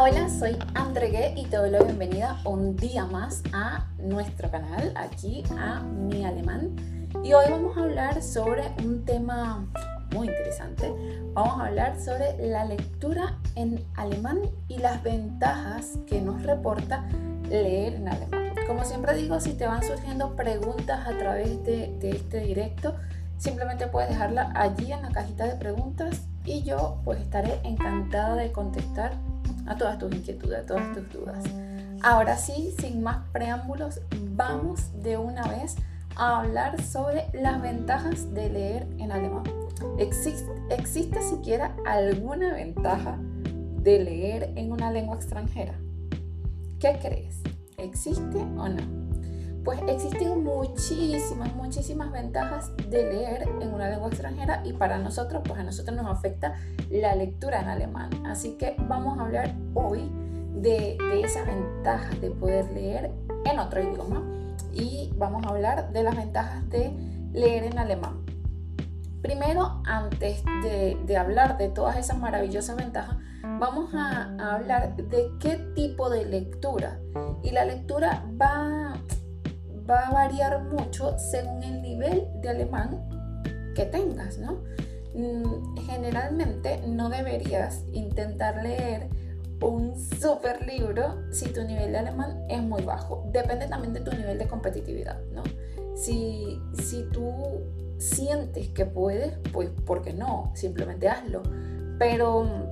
Hola, soy Andregué y te doy la bienvenida un día más a nuestro canal, aquí a Mi Alemán. Y hoy vamos a hablar sobre un tema muy interesante. Vamos a hablar sobre la lectura en alemán y las ventajas que nos reporta leer en alemán. Como siempre digo, si te van surgiendo preguntas a través de, de este directo, simplemente puedes dejarla allí en la cajita de preguntas y yo pues estaré encantada de contestar a todas tus inquietudes, a todas tus dudas. Ahora sí, sin más preámbulos, vamos de una vez a hablar sobre las ventajas de leer en alemán. ¿Existe, ¿Existe siquiera alguna ventaja de leer en una lengua extranjera? ¿Qué crees? ¿Existe o no? Pues existen muchísimas, muchísimas ventajas de leer en una lengua extranjera y para nosotros, pues a nosotros nos afecta la lectura en alemán. Así que vamos a hablar hoy de, esas ventajas de poder leer en otro idioma y vamos a hablar de las ventajas de leer en alemán. Primero, antes de, hablar de todas esas maravillosas ventajas, vamos a, hablar de qué tipo de lectura. Y la lectura va, va a variar mucho según el nivel de alemán que tengas, ¿no? Mm, generalmente no deberías intentar leer un super libro si tu nivel de alemán es muy bajo. Depende también de tu nivel de competitividad, ¿no? Si, si tú sientes que puedes, pues ¿por qué no? Simplemente hazlo. Pero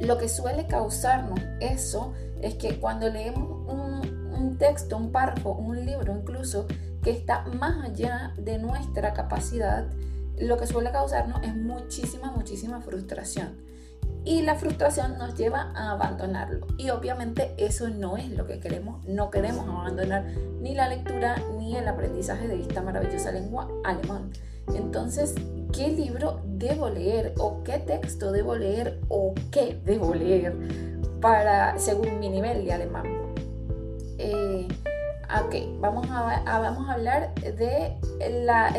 lo que suele causarnos eso es que cuando leemos un, un texto, un párrafo, un libro incluso, que está más allá de nuestra capacidad, lo que suele causarnos es muchísima, muchísima frustración. Y la frustración nos lleva a abandonarlo. Y obviamente eso no es lo que queremos. No queremos abandonar ni la lectura ni el aprendizaje de esta maravillosa lengua alemán. Entonces, ¿qué libro debo leer? ¿O qué texto debo leer? ¿O qué debo leer? Para, según mi nivel de alemán. Eh, ok, vamos a, vamos a hablar de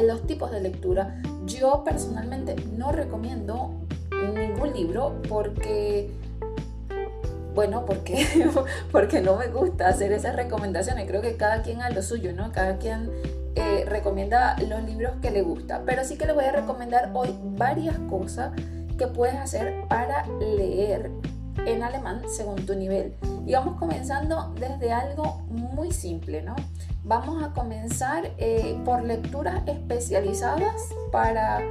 los tipos de lectura. Yo personalmente no recomiendo ningún libro porque, bueno, porque, porque no me gusta hacer esas recomendaciones. Creo que cada quien a lo suyo, ¿no? Cada quien eh, recomienda los libros que le gusta. Pero sí que le voy a recomendar hoy varias cosas que puedes hacer para leer en alemán según tu nivel. Y vamos comenzando desde algo muy simple, ¿no? Vamos a comenzar eh, por lecturas especializadas para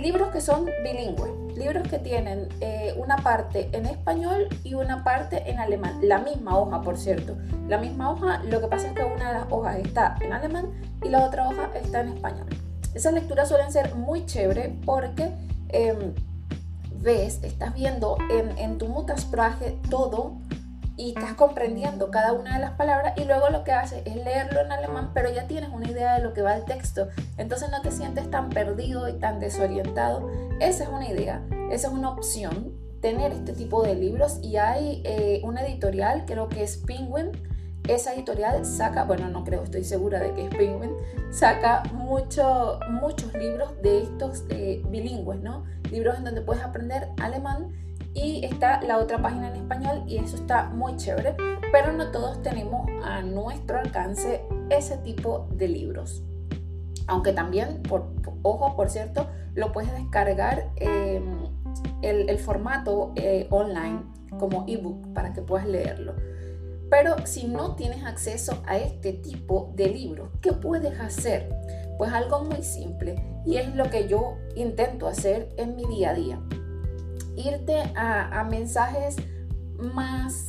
libros que son bilingües, libros que tienen eh, una parte en español y una parte en alemán. La misma hoja, por cierto. La misma hoja, lo que pasa es que una de las hojas está en alemán y la otra hoja está en español. Esas lecturas suelen ser muy chévere porque eh, ves, estás viendo en, en tu Muttersprache todo y estás comprendiendo cada una de las palabras y luego lo que haces es leerlo en alemán, pero ya tienes una idea de lo que va el texto. Entonces no te sientes tan perdido y tan desorientado. Esa es una idea, esa es una opción, tener este tipo de libros y hay eh, una editorial, creo que es Penguin. Esa editorial saca, bueno, no creo, estoy segura de que es Penguin, saca mucho, muchos libros de estos eh, bilingües, ¿no? Libros en donde puedes aprender alemán y está la otra página en español y eso está muy chévere, pero no todos tenemos a nuestro alcance ese tipo de libros. Aunque también, por, ojo, por cierto, lo puedes descargar el, el, formato eh, online como ebook para que puedas leerlo. Pero si no tienes acceso a este tipo de libros, ¿qué puedes hacer? Pues algo muy simple y es lo que yo intento hacer en mi día a día irte a, mensajes más,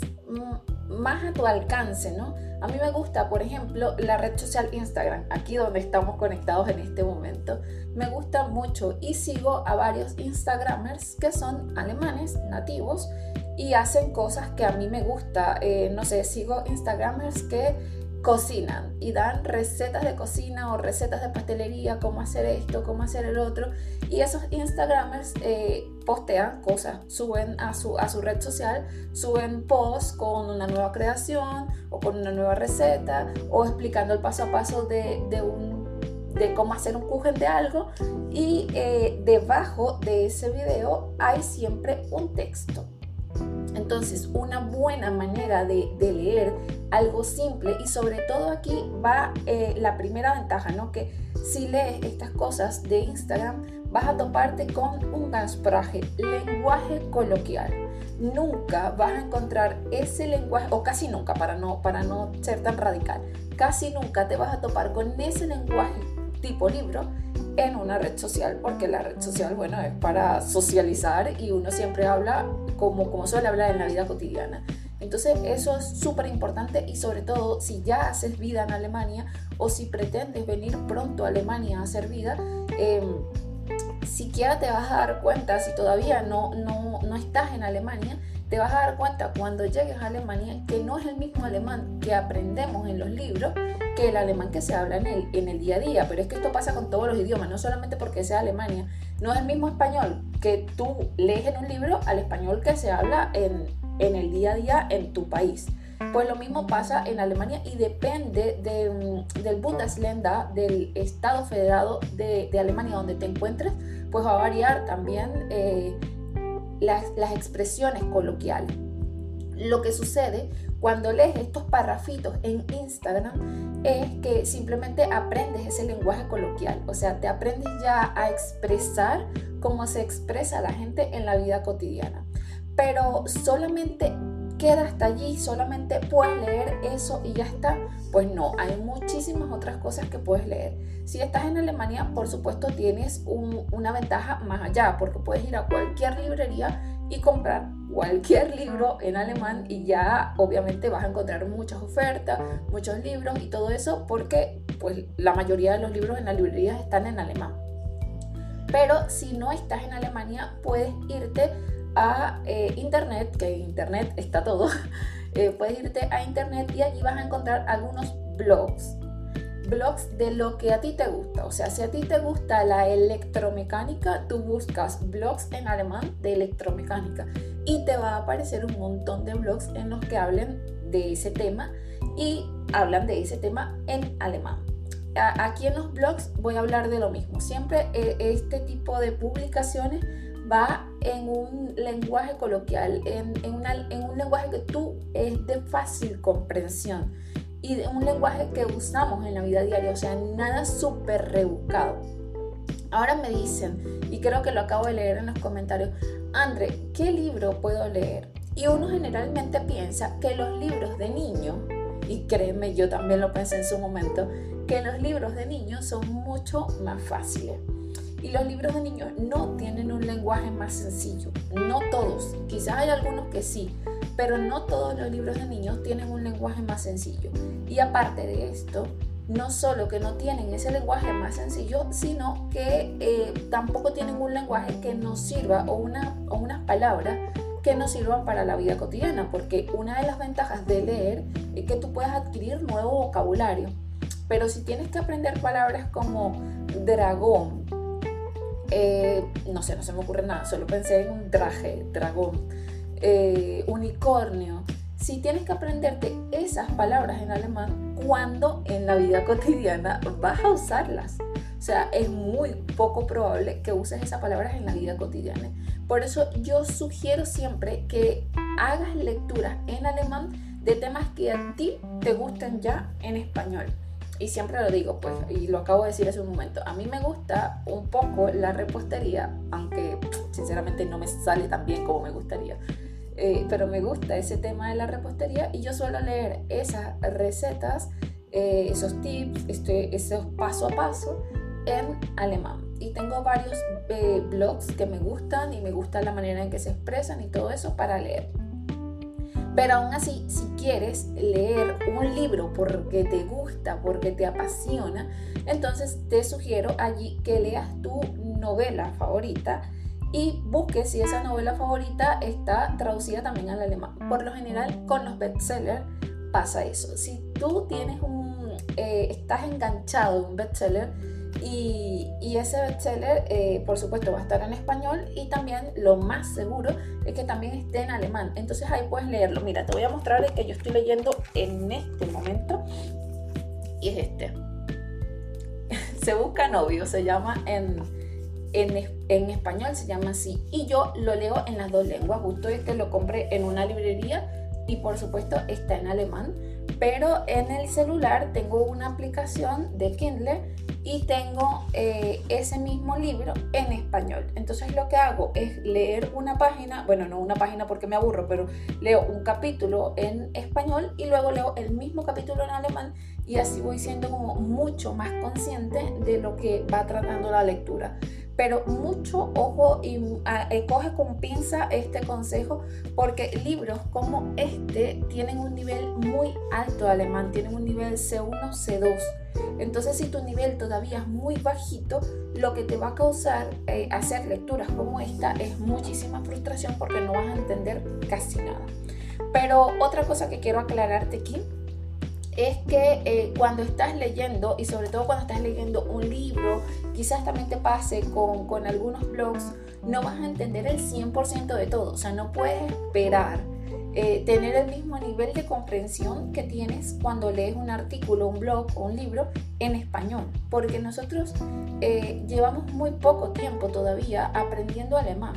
más a tu alcance, ¿no? A mí me gusta, por ejemplo, la red social Instagram, aquí donde estamos conectados en este momento. Me gusta mucho y sigo a varios Instagramers que son alemanes nativos y hacen cosas que a mí me gusta. Eh, no sé, sigo Instagramers que cocinan y dan recetas de cocina o recetas de pastelería, cómo hacer esto, cómo hacer el otro. Y esos Instagramers eh, postean cosas, suben a su, a su red social, suben posts con una nueva creación o con una nueva receta o explicando el paso a paso de, de un de cómo hacer un kuchen de algo y eh, debajo de ese video hay siempre un texto Entonces, una buena manera de, leer algo simple y sobre todo aquí va eh, la primera ventaja, ¿no? Que si lees estas cosas de Instagram, vas a toparte con un gaspraje, lenguaje coloquial. Nunca vas a encontrar ese lenguaje, o casi nunca, para no, para no ser tan radical, casi nunca te vas a topar con ese lenguaje tipo libro en una red social, porque la red social, bueno, es para socializar y uno siempre habla como, como suele hablar en la vida cotidiana. Entonces eso es súper importante y sobre todo si ya haces vida en Alemania o si pretendes venir pronto a Alemania a hacer vida, eh, siquiera te vas a dar cuenta, si todavía no, no, no estás en Alemania, te vas a dar cuenta cuando llegues a Alemania que no es el mismo alemán que aprendemos en los libros que el alemán que se habla en el, en el día a día. Pero es que esto pasa con todos los idiomas, no solamente porque sea Alemania. No es el mismo español que tú lees en un libro al español que se habla en, en el día a día en tu país. Pues lo mismo pasa en Alemania y depende del Bundesländer, del Estado federado de, Alemania donde te encuentres, pues va a variar también eh, las expresiones coloquiales. Lo que sucede cuando lees estos parrafitos en Instagram es que simplemente aprendes ese lenguaje coloquial, o sea, te aprendes ya a expresar cómo se expresa la gente en la vida cotidiana. Pero solamente queda hasta allí, solamente puedes leer eso y ya está. Pues no, hay muchísimas otras cosas que puedes leer. Si estás en Alemania, por supuesto tienes una ventaja más allá, porque puedes ir a cualquier librería y comprar cualquier libro en alemán y ya obviamente vas a encontrar muchas ofertas, muchos libros y todo eso porque pues la mayoría de los libros en las librerías están en alemán. Pero si no estás en Alemania puedes irte a eh, internet, que en internet está todo, eh, puedes irte a internet y allí vas a encontrar algunos blogs. Blogs de lo que a ti te gusta. O sea, si a ti te gusta la electromecánica, tú buscas blogs en alemán de electromecánica y te va a aparecer un montón de blogs en los que hablen de ese tema y hablan de ese tema en alemán. Aquí en los blogs voy a hablar de lo mismo. Siempre eh, este tipo de publicaciones va en un lenguaje coloquial, en, un lenguaje que tú es de fácil comprensión y de un lenguaje que usamos en la vida diaria, o sea, nada súper rebuscado. Ahora me dicen, y creo que lo acabo de leer en los comentarios, André, ¿qué libro puedo leer? Y uno generalmente piensa que los libros de niños, y créeme, yo también lo pensé en su momento, que los libros de niños son mucho más fáciles. Y los libros de niños no tienen un lenguaje más sencillo, no todos, quizás hay algunos que sí, pero no todos los libros de niños tienen un lenguaje más sencillo. Y aparte de esto, no solo que no tienen ese lenguaje más sencillo, sino que eh, tampoco tienen un lenguaje que nos sirva o, una, o unas palabras que nos sirvan para la vida cotidiana, porque una de las ventajas de leer es que tú puedes adquirir nuevo vocabulario. Pero si tienes que aprender palabras como dragón, eh, no sé, no se me ocurre nada, solo pensé en un traje, dragón, eh, unicornio. Si tienes que aprenderte esas palabras en alemán, cuando en la vida cotidiana vas a usarlas? O sea, es muy poco probable que uses esas palabras en la vida cotidiana. Por eso yo sugiero siempre que hagas lecturas en alemán de temas que a ti te gusten ya en español y siempre lo digo, pues, y lo acabo de decir hace un momento, a mí me gusta un poco la repostería, aunque sinceramente no me sale tan bien como me gustaría. Eh, pero me gusta ese tema de la repostería y yo suelo leer esas recetas, eh, esos tips, este, esos paso a paso en alemán. Y tengo varios eh, blogs que me gustan y me gusta la manera en que se expresan y todo eso para leer. Pero aún así, si quieres leer un libro porque te gusta, porque te apasiona, entonces te sugiero allí que leas tu novela favorita y busques si esa novela favorita está traducida también al alemán. Por lo general, con los bestsellers pasa eso. Si tú tienes un, eh, estás enganchado de un bestseller, y, ese bestseller, eh, por supuesto, va a estar en español y también lo más seguro es que también esté en alemán. Entonces ahí puedes leerlo. Mira, te voy a mostrar el que yo estoy leyendo en este momento y es este. se busca novio, se llama en, en, en, español se llama así. Y yo lo leo en las dos lenguas. Justo este lo compré en una librería y por supuesto está en alemán. Pero en el celular tengo una aplicación de Kindle y tengo eh, ese mismo libro en español. Entonces lo que hago es leer una página, bueno, no una página porque me aburro, pero leo un capítulo en español y luego leo el mismo capítulo en alemán y así voy siendo como mucho más consciente de lo que va tratando la lectura pero mucho ojo y ah, eh, coge con pinza este consejo porque libros como este tienen un nivel muy alto de alemán, tienen un nivel C1, C2. Entonces si tu nivel todavía es muy bajito, lo que te va a causar eh, hacer lecturas como esta es muchísima frustración porque no vas a entender casi nada. Pero otra cosa que quiero aclararte aquí es que eh, cuando estás leyendo, y sobre todo cuando estás leyendo un libro, quizás también te pase con, con algunos blogs, no vas a entender el 100% de todo. O sea, no puedes esperar eh, tener el mismo nivel de comprensión que tienes cuando lees un artículo, un blog o un libro en español. Porque nosotros eh, llevamos muy poco tiempo todavía aprendiendo alemán.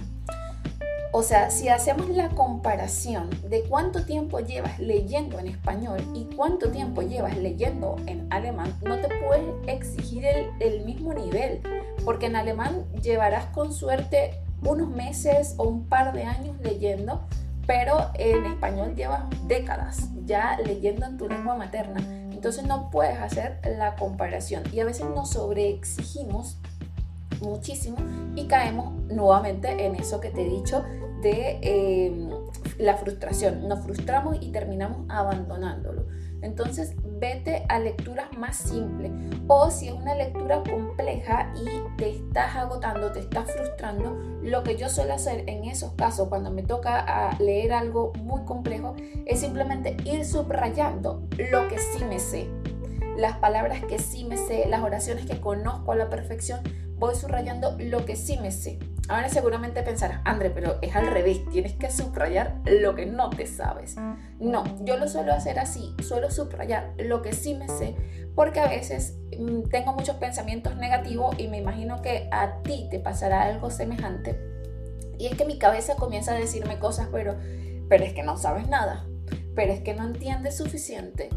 O sea, si hacemos la comparación de cuánto tiempo llevas leyendo en español y cuánto tiempo llevas leyendo en alemán, no te puedes exigir el, mismo nivel, porque en alemán llevarás con suerte unos meses o un par de años leyendo, pero en español llevas décadas ya leyendo en tu lengua materna. Entonces no puedes hacer la comparación y a veces nos sobreexigimos muchísimo y caemos nuevamente en eso que te he dicho de em, la frustración. Nos frustramos y terminamos abandonándolo. Entonces, vete a lecturas más simples. O si es una lectura compleja y te estás agotando, te estás frustrando, lo que yo suelo hacer en esos casos, cuando me toca leer algo muy complejo, es simplemente ir subrayando lo que sí me sé. Las palabras que sí me sé, las oraciones que conozco a la perfección, voy subrayando lo que sí me sé. Ahora seguramente pensarás, André, pero es al revés, tienes que subrayar lo que no te sabes. No, yo lo suelo hacer así, suelo subrayar lo que sí me sé, porque a veces mm, tengo muchos pensamientos negativos y me imagino que a ti te pasará algo semejante. Y es que mi cabeza comienza a decirme cosas, pero, pero es que no sabes nada, pero es que no entiendes suficiente,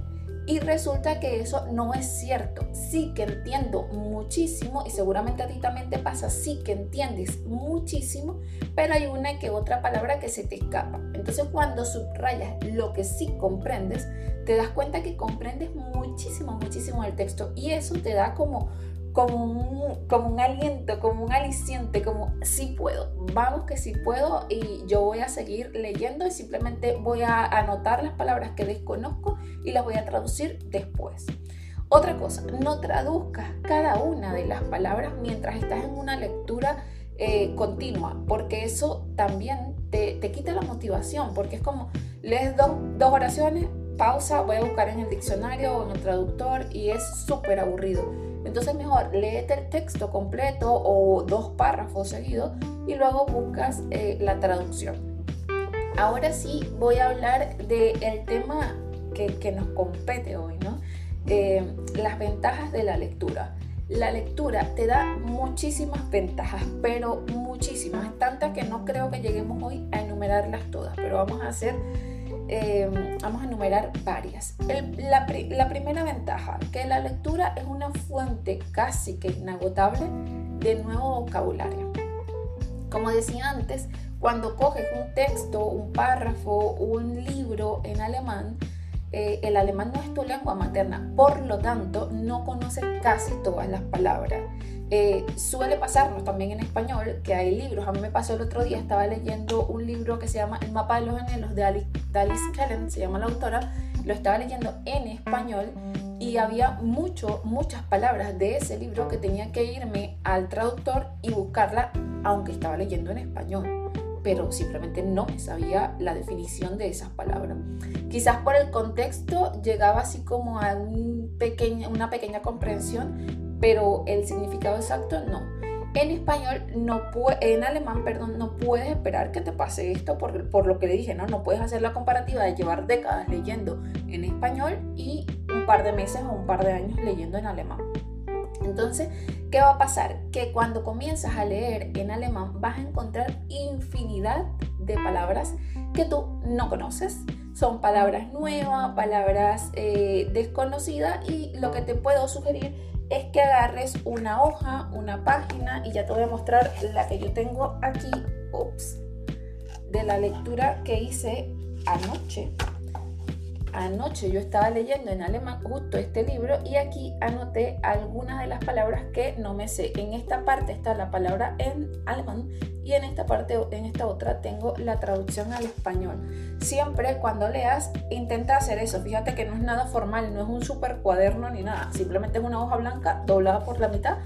y resulta que eso no es cierto. Sí que entiendo muchísimo y seguramente a ti también te pasa, sí que entiendes muchísimo, pero hay una que otra palabra que se te escapa. Entonces cuando subrayas lo que sí comprendes, te das cuenta que comprendes muchísimo, muchísimo el texto y eso te da como como un, como un aliento, como un aliciente, como sí puedo, vamos que sí puedo y yo voy a seguir leyendo y simplemente voy a anotar las palabras que desconozco y las voy a traducir después. Otra cosa, no traduzcas cada una de las palabras mientras estás en una lectura eh, continua, porque eso también te, te, quita la motivación, porque es como lees dos, dos oraciones, pausa, voy a buscar en el diccionario o en el traductor y es súper aburrido entonces mejor léete el texto completo o dos párrafos seguidos y luego buscas eh, la traducción. Ahora sí voy a hablar del tema que, nos compete hoy, ¿no? Eh, las ventajas de la lectura. La lectura te da muchísimas ventajas, pero muchísimas, tantas que no creo que lleguemos hoy a enumerarlas todas, pero vamos a hacer Em, vamos a enumerar varias. la, la, primera ventaja, que la lectura es una fuente casi que inagotable de nuevo vocabulario. Como decía antes, cuando coges un texto, un párrafo, un libro en alemán, eh, el alemán no es tu lengua materna, por lo tanto no conoces casi todas las palabras. Eh, suele pasarnos también en español que hay libros. A mí me pasó el otro día, estaba leyendo un libro que se llama El mapa de los anhelos de Alice, Kellen, se llama la autora. Lo estaba leyendo en español y había mucho, muchas palabras de ese libro que tenía que irme al traductor y buscarla, aunque estaba leyendo en español pero simplemente no sabía la definición de esas palabras. Quizás por el contexto llegaba así como a un una pequeña comprensión, pero el significado exacto no. En español, no en alemán, perdón, no puedes esperar que te pase esto por, por lo que le dije, ¿no? No puedes hacer la comparativa de llevar décadas leyendo en español y un par de meses o un par de años leyendo en alemán. Entonces, ¿Qué va a pasar? Que cuando comienzas a leer en alemán vas a encontrar infinidad de palabras que tú no conoces. Son palabras nuevas, palabras eh, desconocidas y lo que te puedo sugerir es que agarres una hoja, una página y ya te voy a mostrar la que yo tengo aquí, ups, de la lectura que hice anoche anoche yo estaba leyendo en alemán justo este libro y aquí anoté algunas de las palabras que no me sé. En esta parte está la palabra en alemán y en esta parte, en esta otra, tengo la traducción al español. Siempre cuando leas, intenta hacer eso. Fíjate que no es nada formal, no es un super cuaderno ni nada. Simplemente es una hoja blanca doblada por la mitad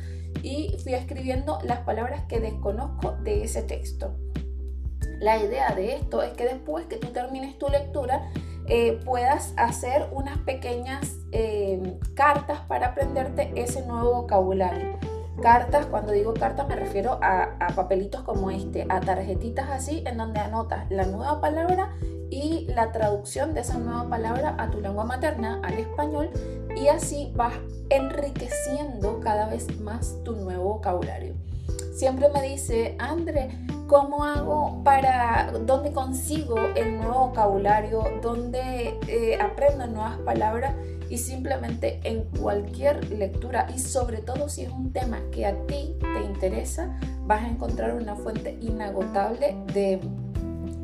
y fui escribiendo las palabras que desconozco de ese texto. La idea de esto es que después que tú termines tu lectura, eh, puedas hacer unas pequeñas eh, cartas para aprenderte ese nuevo vocabulario. Cartas, cuando digo cartas me refiero a, a, papelitos como este, a tarjetitas así en donde anotas la nueva palabra y la traducción de esa nueva palabra a tu lengua materna, al español, y así vas enriqueciendo cada vez más tu nuevo vocabulario. Siempre me dice, André, ¿Cómo hago para, dónde consigo el nuevo vocabulario, dónde eh, aprendo nuevas palabras? Y simplemente en cualquier lectura y sobre todo si es un tema que a ti te interesa, vas a encontrar una fuente inagotable de,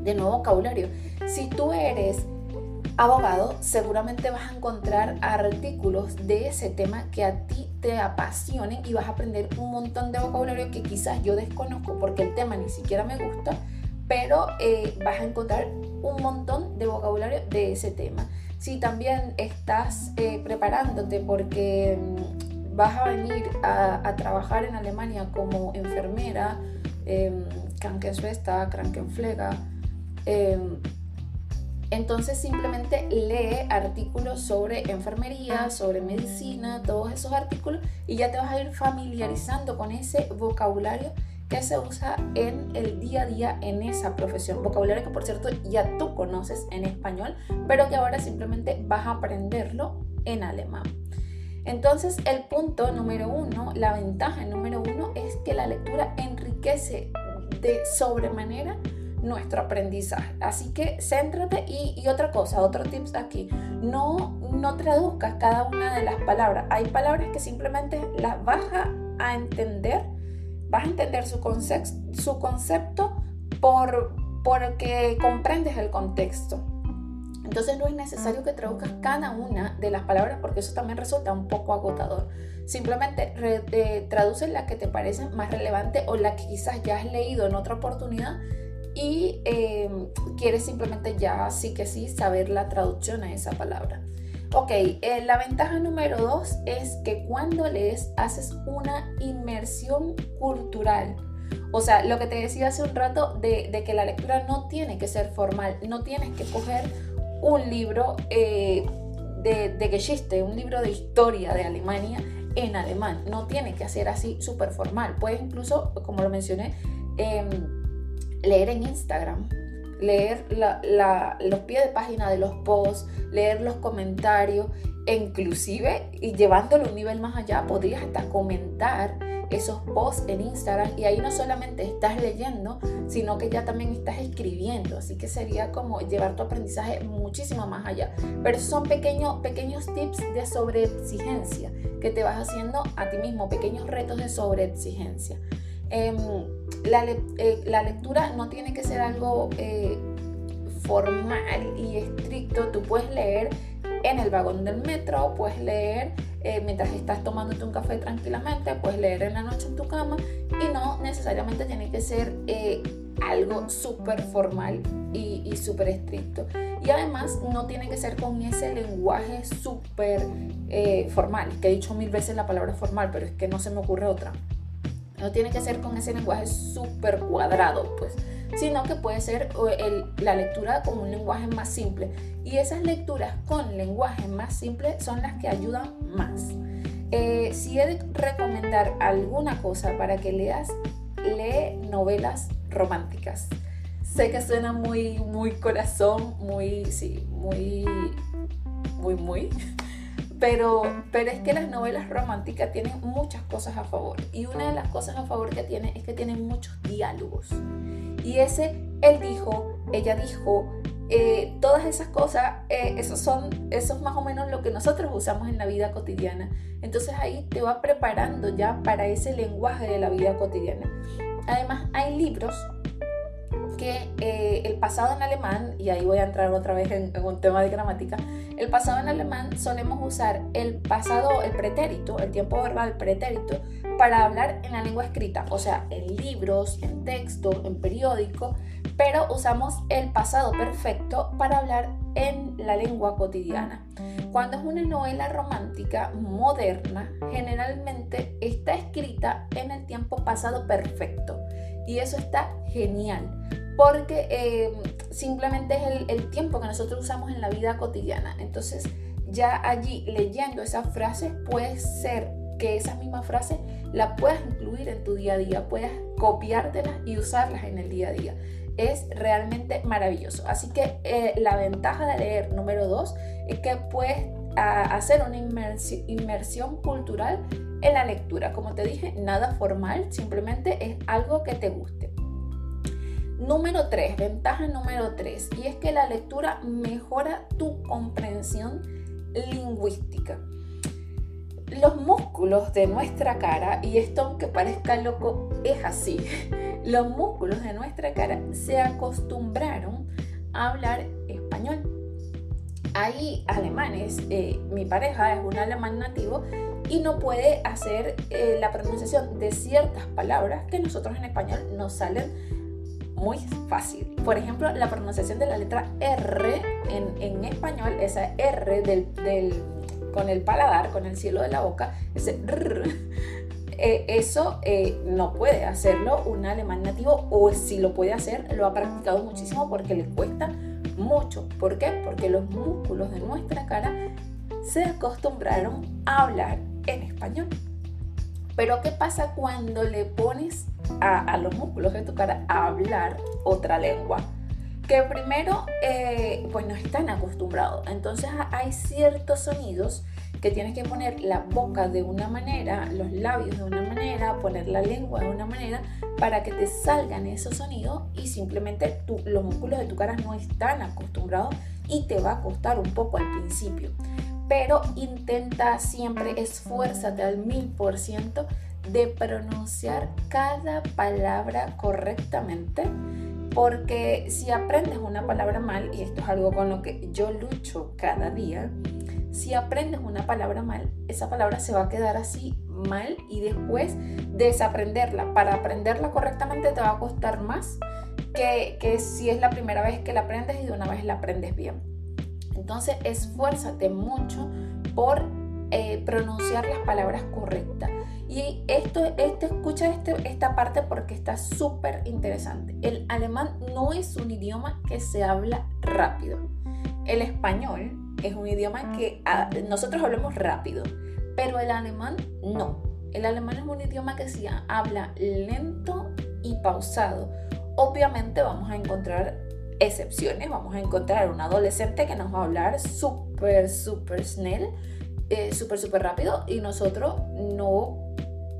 de nuevo vocabulario. Si tú eres abogado, seguramente vas a encontrar artículos de ese tema que a ti te apasionen y vas a aprender un montón de vocabulario que quizás yo desconozco porque el tema ni siquiera me gusta, pero eh, vas a encontrar un montón de vocabulario de ese tema. Si también estás eh, preparándote porque mm, vas a venir a, trabajar en Alemania como enfermera, eh, entonces simplemente lee artículos sobre enfermería, sobre medicina, todos esos artículos y ya te vas a ir familiarizando con ese vocabulario que se usa en el día a día en esa profesión. Vocabulario que por cierto ya tú conoces en español, pero que ahora simplemente vas a aprenderlo en alemán. Entonces el punto número uno, la ventaja número uno es que la lectura enriquece de sobremanera nuestro aprendizaje. Así que céntrate y, otra cosa, otro tips aquí, no, no traduzcas cada una de las palabras. Hay palabras que simplemente las vas a entender, vas a entender su, concepto, su concepto por, porque comprendes el contexto. Entonces no es necesario que traduzcas cada una de las palabras porque eso también resulta un poco agotador. Simplemente eh, traduce la que te parece más relevante o la que quizás ya has leído en otra oportunidad y em, quieres simplemente ya sí que sí saber la traducción a esa palabra. Ok, eh, la ventaja número dos es que cuando lees haces una inmersión cultural. O sea, lo que te decía hace un rato de, que la lectura no tiene que ser formal, no tienes que coger un libro eh, de, de Geschichte, un libro de historia de Alemania en alemán, no tiene que ser así súper formal. Puedes incluso, como lo mencioné, eh, leer en Instagram, leer los pies de página de los posts, leer los comentarios, e inclusive, y llevándolo un nivel más allá, podrías hasta comentar esos posts en Instagram y ahí no solamente estás leyendo, sino que ya también estás escribiendo, así que sería como llevar tu aprendizaje muchísimo más allá. Pero son pequeños, pequeños tips de sobreexigencia que te vas haciendo a ti mismo, pequeños retos de sobreexigencia. Eh, la, lectura no tiene que ser algo eh, formal y estricto. Tú puedes leer en el vagón del metro, puedes leer eh, mientras estás tomándote un café tranquilamente, puedes leer en la noche en tu cama y no necesariamente tiene que ser algo súper formal y, y súper estricto. Y además no tiene que ser con ese lenguaje súper formal, que he dicho mil veces la palabra formal, pero es que no se me ocurre otra. No tiene que ser con ese lenguaje súper cuadrado, pues, sino que puede ser la lectura con un lenguaje más simple. Y esas lecturas con lenguaje más simple son las que ayudan más. Eh, si he de recomendar alguna cosa para que leas, lee novelas románticas. Sé que suena muy, muy corazón, muy, sí, muy, muy, muy, Pero, pero es que las novelas románticas tienen muchas cosas a favor. Y una de las cosas a favor que tiene es que tienen muchos diálogos. Y ese, él dijo, ella dijo, eh, todas esas cosas, eh, esos son, eso es más o menos lo que nosotros usamos en la vida cotidiana. Entonces ahí te va preparando ya para ese lenguaje de la vida cotidiana. Además, hay libros que eh, el pasado en alemán, y ahí voy a entrar otra vez en, un tema de gramática, el pasado en alemán solemos usar el pasado, el pretérito, el tiempo verbal pretérito, para hablar en la lengua escrita, o sea, en libros, en textos, en periódico, pero usamos el pasado perfecto para hablar en la lengua cotidiana. Cuando es una novela romántica moderna, generalmente está escrita en el tiempo pasado perfecto. Y eso está genial, porque eh, simplemente es el, tiempo que nosotros usamos en la vida cotidiana. Entonces, ya allí leyendo esa frase, puede ser que esa misma frase la puedas incluir en tu día a día, puedas copiártelas y usarlas en el día a día. Es realmente maravilloso. Así que eh, la ventaja de leer número dos es que puedes hacer una inmersión cultural en la lectura. Como te dije, nada formal, simplemente es algo que te guste. Número 3, ventaja número 3, y es que la lectura mejora tu comprensión lingüística. Los músculos de nuestra cara, y esto aunque parezca loco, es así, los músculos de nuestra cara se acostumbraron a hablar español. Hay alemanes, eh, mi pareja es un alemán nativo y no puede hacer eh, la pronunciación de ciertas palabras que nosotros en español nos salen muy fácil. Por ejemplo, la pronunciación de la letra R en, español, esa R del, con el paladar, con el cielo de la boca, ese eh, eso eh, no puede hacerlo un alemán nativo o si lo puede hacer, lo ha practicado muchísimo porque le cuesta mucho. ¿Por qué? Porque los músculos de nuestra cara se acostumbraron a hablar en español. Pero ¿qué pasa cuando le pones a, los músculos de tu cara a hablar otra lengua? Que primero, eh, pues no están acostumbrados. Entonces hay ciertos sonidos que tienes que poner la boca de una manera, los labios de una manera, poner la lengua de una manera para que te salgan esos sonidos y simplemente los músculos de tu cara no están acostumbrados y te va a costar un poco al principio. Pero intenta siempre, esfuérzate al mil por ciento de pronunciar cada palabra correctamente, porque si aprendes una palabra mal, y esto es algo con lo que yo lucho cada día, si aprendes una palabra mal, esa palabra se va a quedar así mal y después desaprenderla. Para aprenderla correctamente te va a costar más que, que si es la primera vez que la aprendes y de una vez la aprendes bien. Entonces, esfuérzate mucho por eh, pronunciar las palabras correctas. Y esto, esto escucha este, esta parte porque está súper interesante. El alemán no es un idioma que se habla rápido. El español es un idioma que ah, nosotros hablamos rápido, pero el alemán no. El alemán es un idioma que se habla lento y pausado. Obviamente vamos a encontrar excepciones. Vamos a encontrar un adolescente que nos va a hablar súper, súper snell, eh, súper, súper rápido y nosotros no,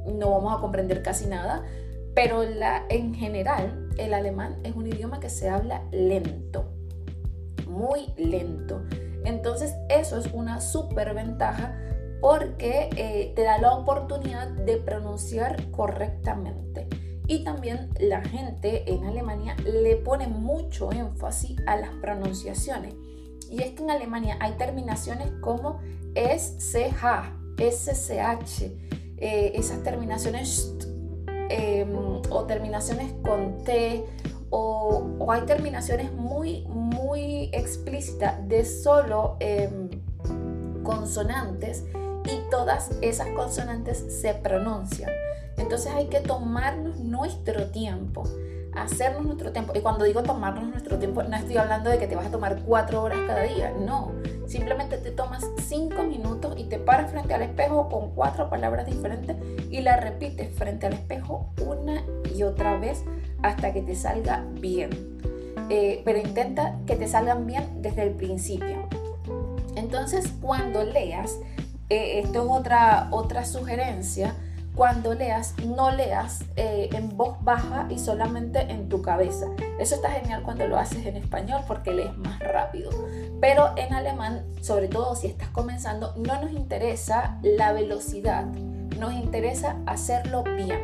no vamos a comprender casi nada. Pero en general, el alemán es un idioma que se habla lento, muy lento. Entonces, eso es una súper ventaja porque eh, te da la oportunidad de pronunciar correctamente. Y también la gente en Alemania le pone mucho énfasis a las pronunciaciones. Y es que en Alemania hay terminaciones como SCH, SCH, eh, esas terminaciones em, o terminaciones con T o, hay terminaciones muy, muy explícitas de solo em, consonantes y todas esas consonantes se pronuncian. Entonces hay que tomarnos nuestro tiempo, hacernos nuestro tiempo. Y cuando digo tomarnos nuestro tiempo, no estoy hablando de que te vas a tomar cuatro horas cada día, no. Simplemente te tomas cinco minutos y te paras frente al espejo con cuatro palabras diferentes y las repites frente al espejo una y otra vez hasta que te salga bien. Eh, pero intenta que te salgan bien desde el principio. Entonces, cuando leas, eh, esto es otra, otra sugerencia, cuando leas, no leas eh, en voz baja y solamente en tu cabeza. Eso está genial cuando lo haces en español porque lees más rápido. Pero en alemán, sobre todo si estás comenzando, no nos interesa la velocidad, nos interesa hacerlo bien.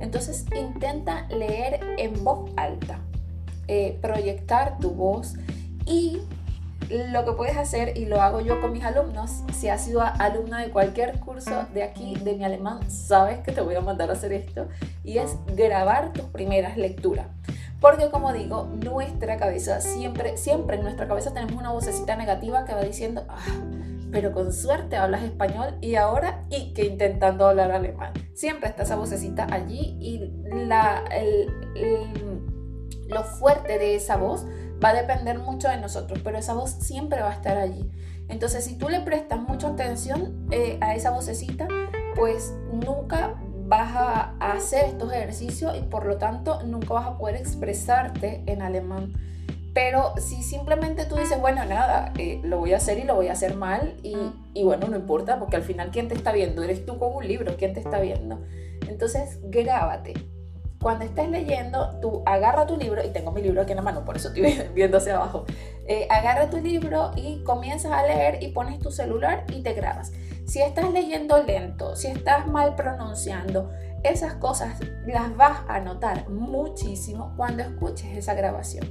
Entonces intenta leer en voz alta, eh, proyectar tu voz y lo que puedes hacer, y lo hago yo con mis alumnos, si has sido alumna de cualquier curso de aquí, de mi alemán, sabes que te voy a mandar a hacer esto, y es grabar tus primeras lecturas. Porque como digo, nuestra cabeza, siempre, siempre en nuestra cabeza tenemos una vocecita negativa que va diciendo, ah, pero con suerte hablas español y ahora y que intentando hablar alemán. Siempre está esa vocecita allí y la, lo fuerte de esa voz va a depender mucho de nosotros, pero esa voz siempre va a estar allí. Entonces, si tú le prestas mucha atención eh, a esa vocecita, pues nunca vas a hacer estos ejercicios y por lo tanto nunca vas a poder expresarte en alemán. Pero si simplemente tú dices, bueno, nada, eh, lo voy a hacer y lo voy a hacer mal y, y, bueno, no importa, porque al final, ¿quién te está viendo? Eres tú con un libro, ¿quién te está viendo? Entonces, grábate, cuando estés leyendo, tú agarra tu libro, y tengo mi libro aquí en la mano, por eso estoy viendo hacia abajo, eh, agarra tu libro y comienzas a leer y pones tu celular y te grabas. Si estás leyendo lento, si estás mal pronunciando, esas cosas las vas a notar muchísimo cuando escuches esa grabación.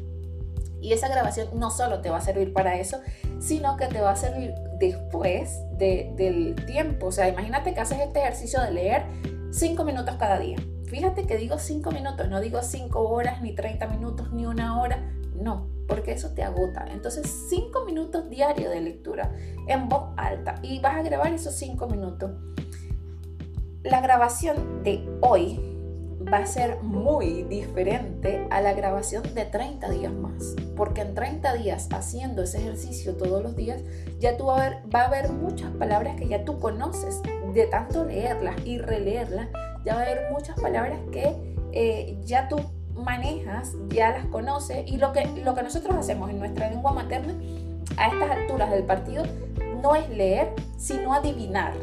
Y esa grabación no solo te va a servir para eso, sino que te va a servir después del tiempo. O sea, imagínate que haces este ejercicio de leer 5 minutos cada día. Fíjate que digo 5 minutos, no digo 5 horas, ni 30 minutos, ni una hora. No, porque eso te agota. Entonces, 5 minutos diarios de lectura en voz alta y vas a grabar esos 5 minutos. La grabación de hoy va a ser muy diferente a la grabación de 30 días más, porque en 30 días haciendo ese ejercicio todos los días, ya tú a ver, va a haber muchas palabras que ya tú conoces, de tanto leerlas y releerlas, ya va a haber muchas palabras que eh, ya tú manejas, ya las conoces y lo que, lo que nosotros hacemos en nuestra lengua materna a estas alturas del partido no es leer, sino adivinar.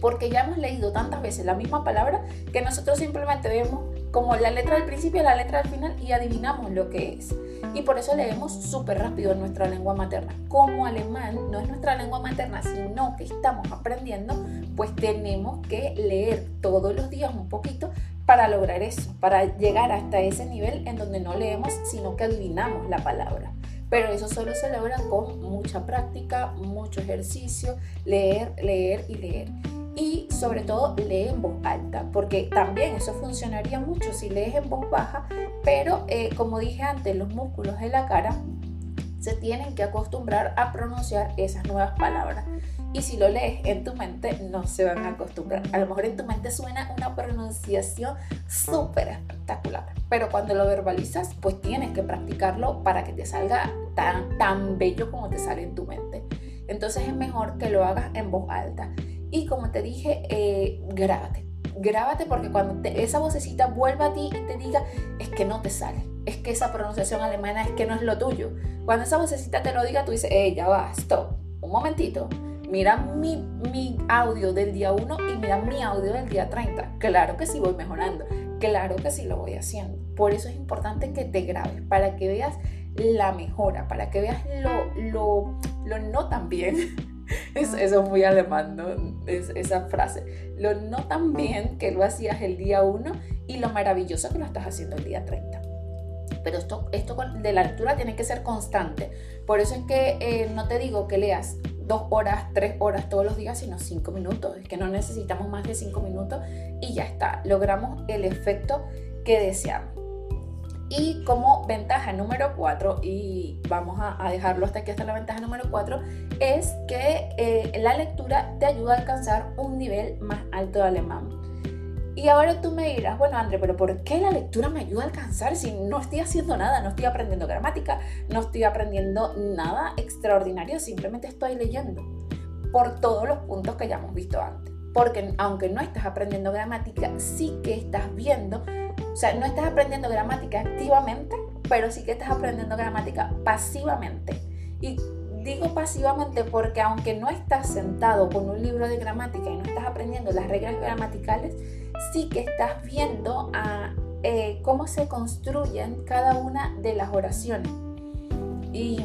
Porque ya hemos leído tantas veces la misma palabra que nosotros simplemente vemos como la letra del principio y la letra del final y adivinamos lo que es. Y por eso leemos súper rápido en nuestra lengua materna. Como alemán no es nuestra lengua materna, sino que estamos aprendiendo, pues tenemos que leer todos los días un poquito para lograr eso, para llegar hasta ese nivel en donde no leemos, sino que adivinamos la palabra. Pero eso solo se logra con mucha práctica, mucho ejercicio, leer, leer y leer y sobre todo lee en voz alta, porque también eso funcionaría mucho si lees en voz baja, pero eh, como dije antes, los músculos de la cara se tienen que acostumbrar a pronunciar esas nuevas palabras. Y si lo lees en tu mente, no se van a acostumbrar. A lo mejor en tu mente suena una pronunciación súper espectacular, pero cuando lo verbalizas, pues tienes que practicarlo para que te salga tan, tan bello como te sale en tu mente. Entonces es mejor que lo hagas en voz alta. Y como te dije, eh, grábate. Grábate porque cuando esa vocecita vuelva a ti y te diga, es que no te sale, es que esa pronunciación alemana es que no es lo tuyo. Cuando esa vocecita te lo diga, tú dices, hey, ya va, stop, un momentito. Mira mi, mi audio del día 1 y mira mi audio del día 30. Claro que sí voy mejorando, claro que sí lo voy haciendo. Por eso es importante que te grabes, para que veas la mejora, para que veas lo, lo, lo no tan bien Eso, es muy alemán, esa frase. Lo no tan bien que lo hacías el día 1 y lo maravilloso que lo estás haciendo el día 30. Pero esto, esto de la lectura tiene que ser constante. Por eso es que eh, no te digo que leas dos horas, tres horas todos los días, sino cinco minutos. Es que no necesitamos más de cinco minutos y ya está. Logramos el efecto que deseamos. Y como ventaja número 4, y vamos a, dejarlo hasta aquí, hasta la ventaja número 4, es que eh, la lectura te ayuda a alcanzar un nivel más alto de alemán. Y ahora tú me dirás, bueno André, pero ¿por qué la lectura me ayuda a alcanzar si no estoy haciendo nada? No estoy aprendiendo gramática, no estoy aprendiendo nada extraordinario, simplemente estoy leyendo por todos los puntos que ya hemos visto antes. Porque aunque no estás aprendiendo gramática, sí que estás viendo o sea, no estás aprendiendo gramática activamente, pero sí que estás aprendiendo gramática pasivamente. Y digo pasivamente porque aunque no estás sentado con un libro de gramática y no estás aprendiendo las reglas gramaticales, sí que estás viendo a, eh, cómo se construyen cada una de las oraciones. Y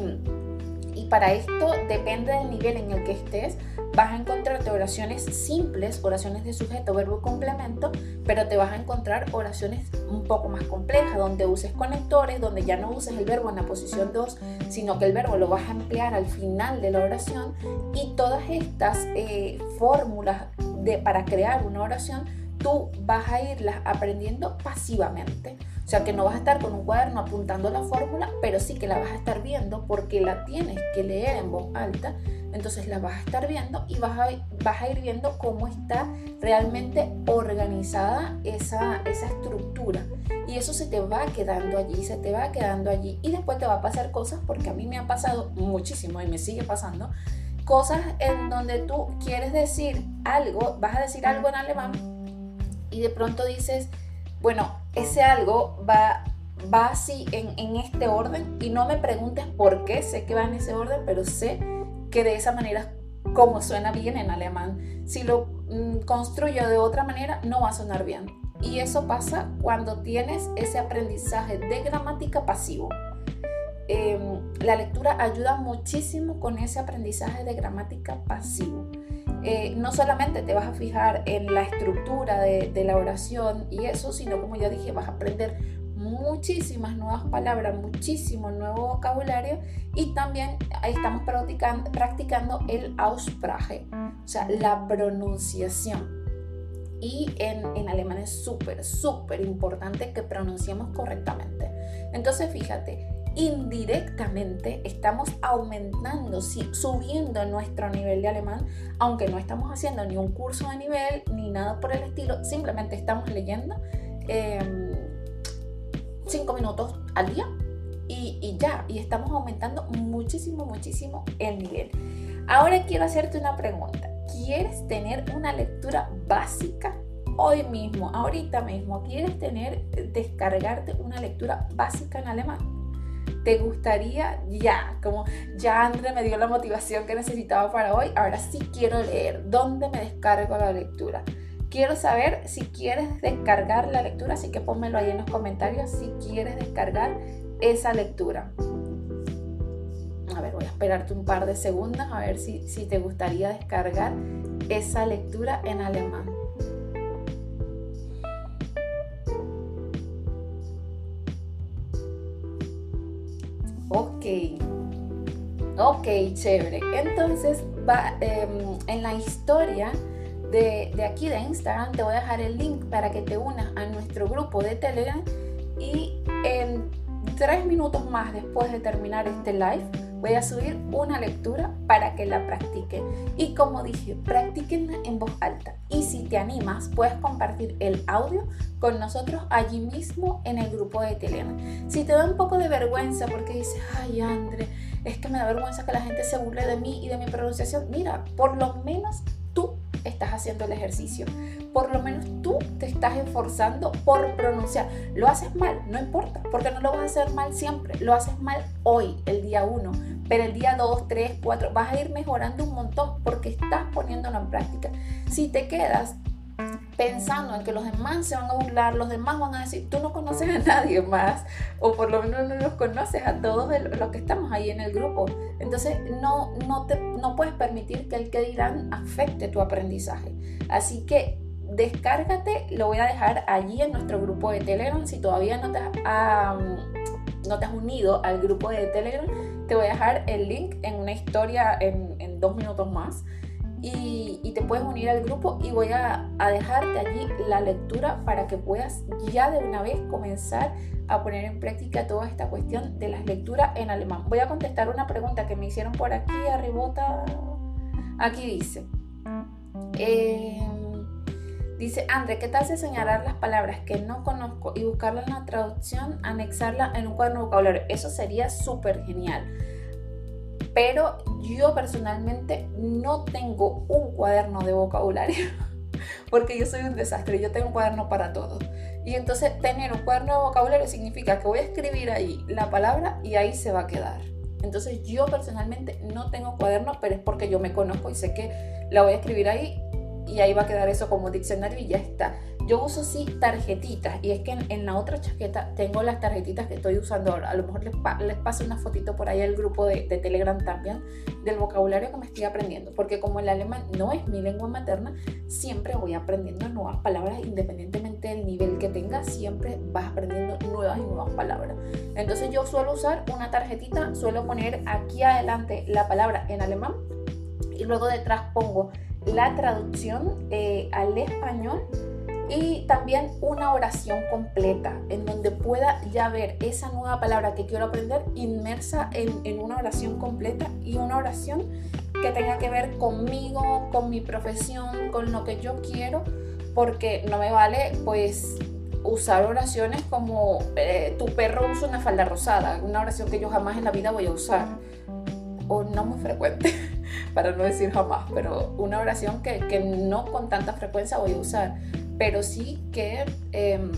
para esto depende del nivel en el que estés, vas a encontrarte oraciones simples, oraciones de sujeto, verbo y complemento, pero te vas a encontrar oraciones un poco más complejas, donde uses conectores, donde ya no uses el verbo en la posición 2, sino que el verbo lo vas a emplear al final de la oración. Y todas estas eh, fórmulas de, para crear una oración, tú vas a irlas aprendiendo pasivamente. O sea que no vas a estar con un cuaderno apuntando la fórmula, pero sí que la vas a estar viendo porque la tienes que leer en voz alta entonces la vas a estar viendo y vas a, vas a ir viendo cómo está realmente organizada esa, esa estructura. Y eso se te va quedando allí, se te va quedando allí. Y después te va a pasar cosas, porque a mí me ha pasado muchísimo y me sigue pasando, cosas en donde tú quieres decir algo, vas a decir algo en alemán y de pronto dices, bueno, ese algo va va así en, en, este orden y no me preguntes por qué, sé que va en ese orden, pero sé que de esa manera como suena bien en alemán. Si lo mm, construyo de otra manera, no va a sonar bien. Y eso pasa cuando tienes ese aprendizaje de gramática pasivo. Em, la lectura ayuda muchísimo con ese aprendizaje de gramática pasivo. Eh, no solamente te vas a fijar en la estructura de, la oración y eso, sino como ya dije, vas a aprender muchísimas nuevas palabras, muchísimo nuevo vocabulario y también estamos practicando, el Aussprache, o sea, la pronunciación. Y en, en alemán es súper, súper importante que pronunciemos correctamente. Entonces, fíjate, indirectamente estamos aumentando, subiendo nuestro nivel de alemán, aunque no estamos haciendo ni un curso de nivel ni nada por el estilo, simplemente estamos leyendo. Em, cinco minutos al día y, ya, y estamos aumentando muchísimo, muchísimo el nivel. Ahora quiero hacerte una pregunta. ¿Quieres tener una lectura básica hoy mismo, ahorita mismo? ¿Quieres tener, descargarte una lectura básica en alemán? ¿Te gustaría ya? Como ya André me dio la motivación que necesitaba para hoy, ahora sí quiero leer. ¿Dónde me descargo la lectura? Quiero saber si quieres descargar la lectura, así que pónmelo ahí en los comentarios si quieres descargar esa lectura. A ver, voy a esperarte un par de segundos a ver si, si te gustaría descargar esa lectura en alemán. Ok, ok, chévere. Entonces, va, em, en la historia de, aquí de Instagram te voy a dejar el link para que te unas a nuestro grupo de Telegram y en tres minutos más después de terminar este live voy a subir una lectura para que la practiquen. Y como dije, practíquenla en voz alta. Y si te animas, puedes compartir el audio con nosotros allí mismo en el grupo de Telegram. Si te da un poco de vergüenza porque dices, ay André, es que me da vergüenza que la gente se burle de mí y de mi pronunciación, mira, por lo menos estás haciendo el ejercicio. Por lo menos tú te estás esforzando por pronunciar. Lo haces mal, no importa, porque no lo vas a hacer mal siempre. Lo haces mal hoy, el día 1, pero el día 2, 3, 4 vas a ir mejorando un montón porque estás poniéndolo en práctica. Si te quedas pensando en que los demás se van a burlar, los demás van a decir, tú no conoces a nadie más, o por lo menos no los conoces a todos los que estamos ahí en el grupo. Entonces no, no, te, no puedes permitir que el que dirán afecte tu aprendizaje. Así que descárgate, lo voy a dejar allí en nuestro grupo de Telegram. Si todavía no te, no te has unido al grupo de Telegram, te voy a dejar el link en una historia en dos minutos más y, te puedes unir al grupo y voy a, dejarte allí la lectura para que puedas ya de una vez comenzar a poner en práctica toda esta cuestión de las lecturas en alemán. Voy a contestar una pregunta que me hicieron por aquí, arribota. Aquí dice. Em, dice, André, ¿qué tal si señalar las palabras que no conozco y buscarlas en la traducción, anexarla en un cuaderno vocabulario? Eso sería súper genial pero yo personalmente no tengo un cuaderno de vocabulario porque yo soy un desastre, yo tengo un cuaderno para todo. Y entonces tener un cuaderno de vocabulario significa que voy a escribir ahí la palabra y ahí se va a quedar. Entonces yo personalmente no tengo cuaderno, pero es porque yo me conozco y sé que la voy a escribir ahí y ahí va a quedar eso como diccionario y ya está. Yo uso sí tarjetitas y es que en, la otra chaqueta tengo las tarjetitas que estoy usando ahora. A lo mejor les, les paso una fotito por ahí al grupo de, de, Telegram también del vocabulario que me estoy aprendiendo. Porque como el alemán no es mi lengua materna, siempre voy aprendiendo nuevas palabras independientemente del nivel que tenga, siempre vas aprendiendo nuevas y nuevas palabras. Entonces yo suelo usar una tarjetita, suelo poner aquí adelante la palabra en alemán y luego detrás pongo la traducción eh, al español y también una oración completa en donde pueda ya ver esa nueva palabra que quiero aprender inmersa en, en, una oración completa y una oración que tenga que ver conmigo, con mi profesión, con lo que yo quiero, porque no me vale pues usar oraciones como eh, tu perro usa una falda rosada, una oración que yo jamás en la vida voy a usar, o no muy frecuente. para no decir jamás, pero una oración que, que no con tanta frecuencia voy a usar, pero sí que em,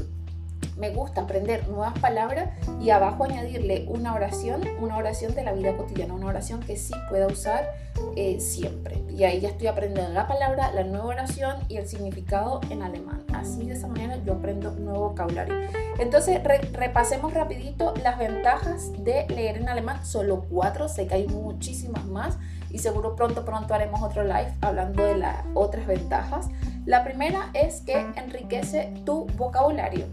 me gusta aprender nuevas palabras y abajo añadirle una oración, una oración de la vida cotidiana, una oración que sí pueda usar eh, siempre. Y ahí ya estoy aprendiendo la palabra, la nueva oración y el significado en alemán. Así de esa manera yo aprendo nuevo vocabulario. Entonces repasemos rapidito las ventajas de leer en alemán. Solo cuatro, sé que hay muchísimas más y seguro pronto pronto haremos otro live hablando de las otras ventajas. La primera es que enriquece tu vocabulario.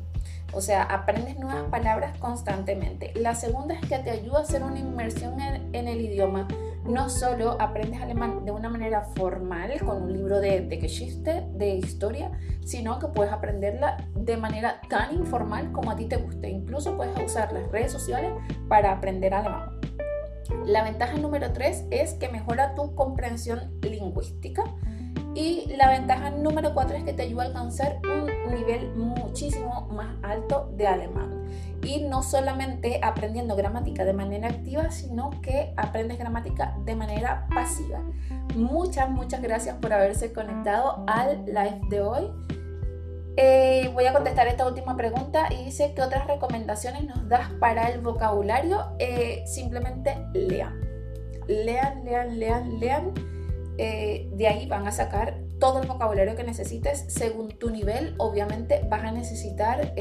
O sea, aprendes nuevas palabras constantemente. La segunda es que te ayuda a hacer una inmersión en, el idioma. No solo aprendes alemán de una manera formal, con un libro de, de Geschichte, de historia, sino que puedes aprenderla de manera tan informal como a ti te guste. Incluso puedes usar las redes sociales para aprender alemán. La ventaja número 3 es que mejora tu comprensión lingüística. Y la ventaja número 4 es que te ayuda a alcanzar un nivel muchísimo más alto de alemán. Y no solamente aprendiendo gramática de manera activa, sino que aprendes gramática de manera pasiva. Muchas, muchas gracias por haberse conectado al live de hoy. Eh, voy a contestar esta última pregunta y dice, ¿qué otras recomendaciones nos das para el vocabulario? Eh, simplemente lean. Lean, lean, lean, lean. Eh, de ahí van a sacar todo el vocabulario que necesites según tu nivel. Obviamente vas a necesitar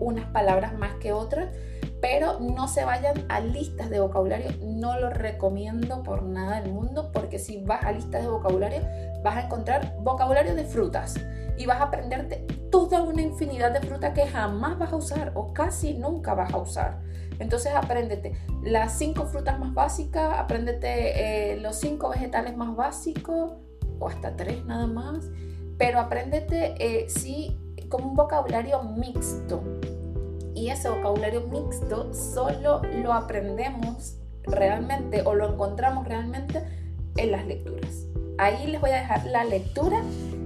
unas palabras más que otras, pero no se vayan a listas de vocabulario. No lo recomiendo por nada del mundo porque si vas a listas de vocabulario vas a encontrar vocabulario de frutas y vas a aprenderte toda una infinidad de frutas que jamás vas a usar o casi nunca vas a usar. Entonces apréndete las cinco frutas más básicas, apréndete eh, los cinco vegetales más básicos o hasta tres nada más, pero apréndete eh, sí como un vocabulario mixto. Y ese vocabulario mixto solo lo aprendemos realmente o lo encontramos realmente en las lecturas. Ahí les voy a dejar la lectura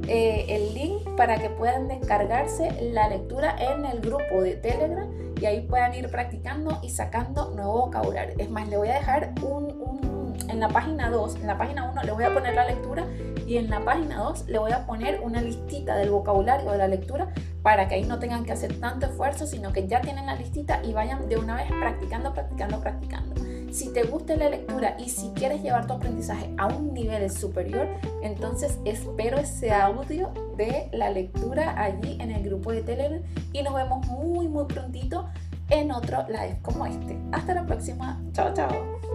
eh, el link para que puedan descargarse la lectura en el grupo de Telegram y ahí puedan ir practicando y sacando nuevo vocabulario. Es más, le voy a dejar un, en la página 2, en la página 1 le voy a poner la lectura y en la página 2 le voy a poner una listita del vocabulario de la lectura para que ahí no tengan que hacer tanto esfuerzo, sino que ya tienen la listita y vayan de una vez practicando, practicando, practicando. Si te gusta la lectura y si quieres llevar tu aprendizaje a un nivel superior, entonces espero ese audio de la lectura allí en el grupo de Telegram y nos vemos muy muy prontito en otro live como este. Hasta la próxima. Chao, chao.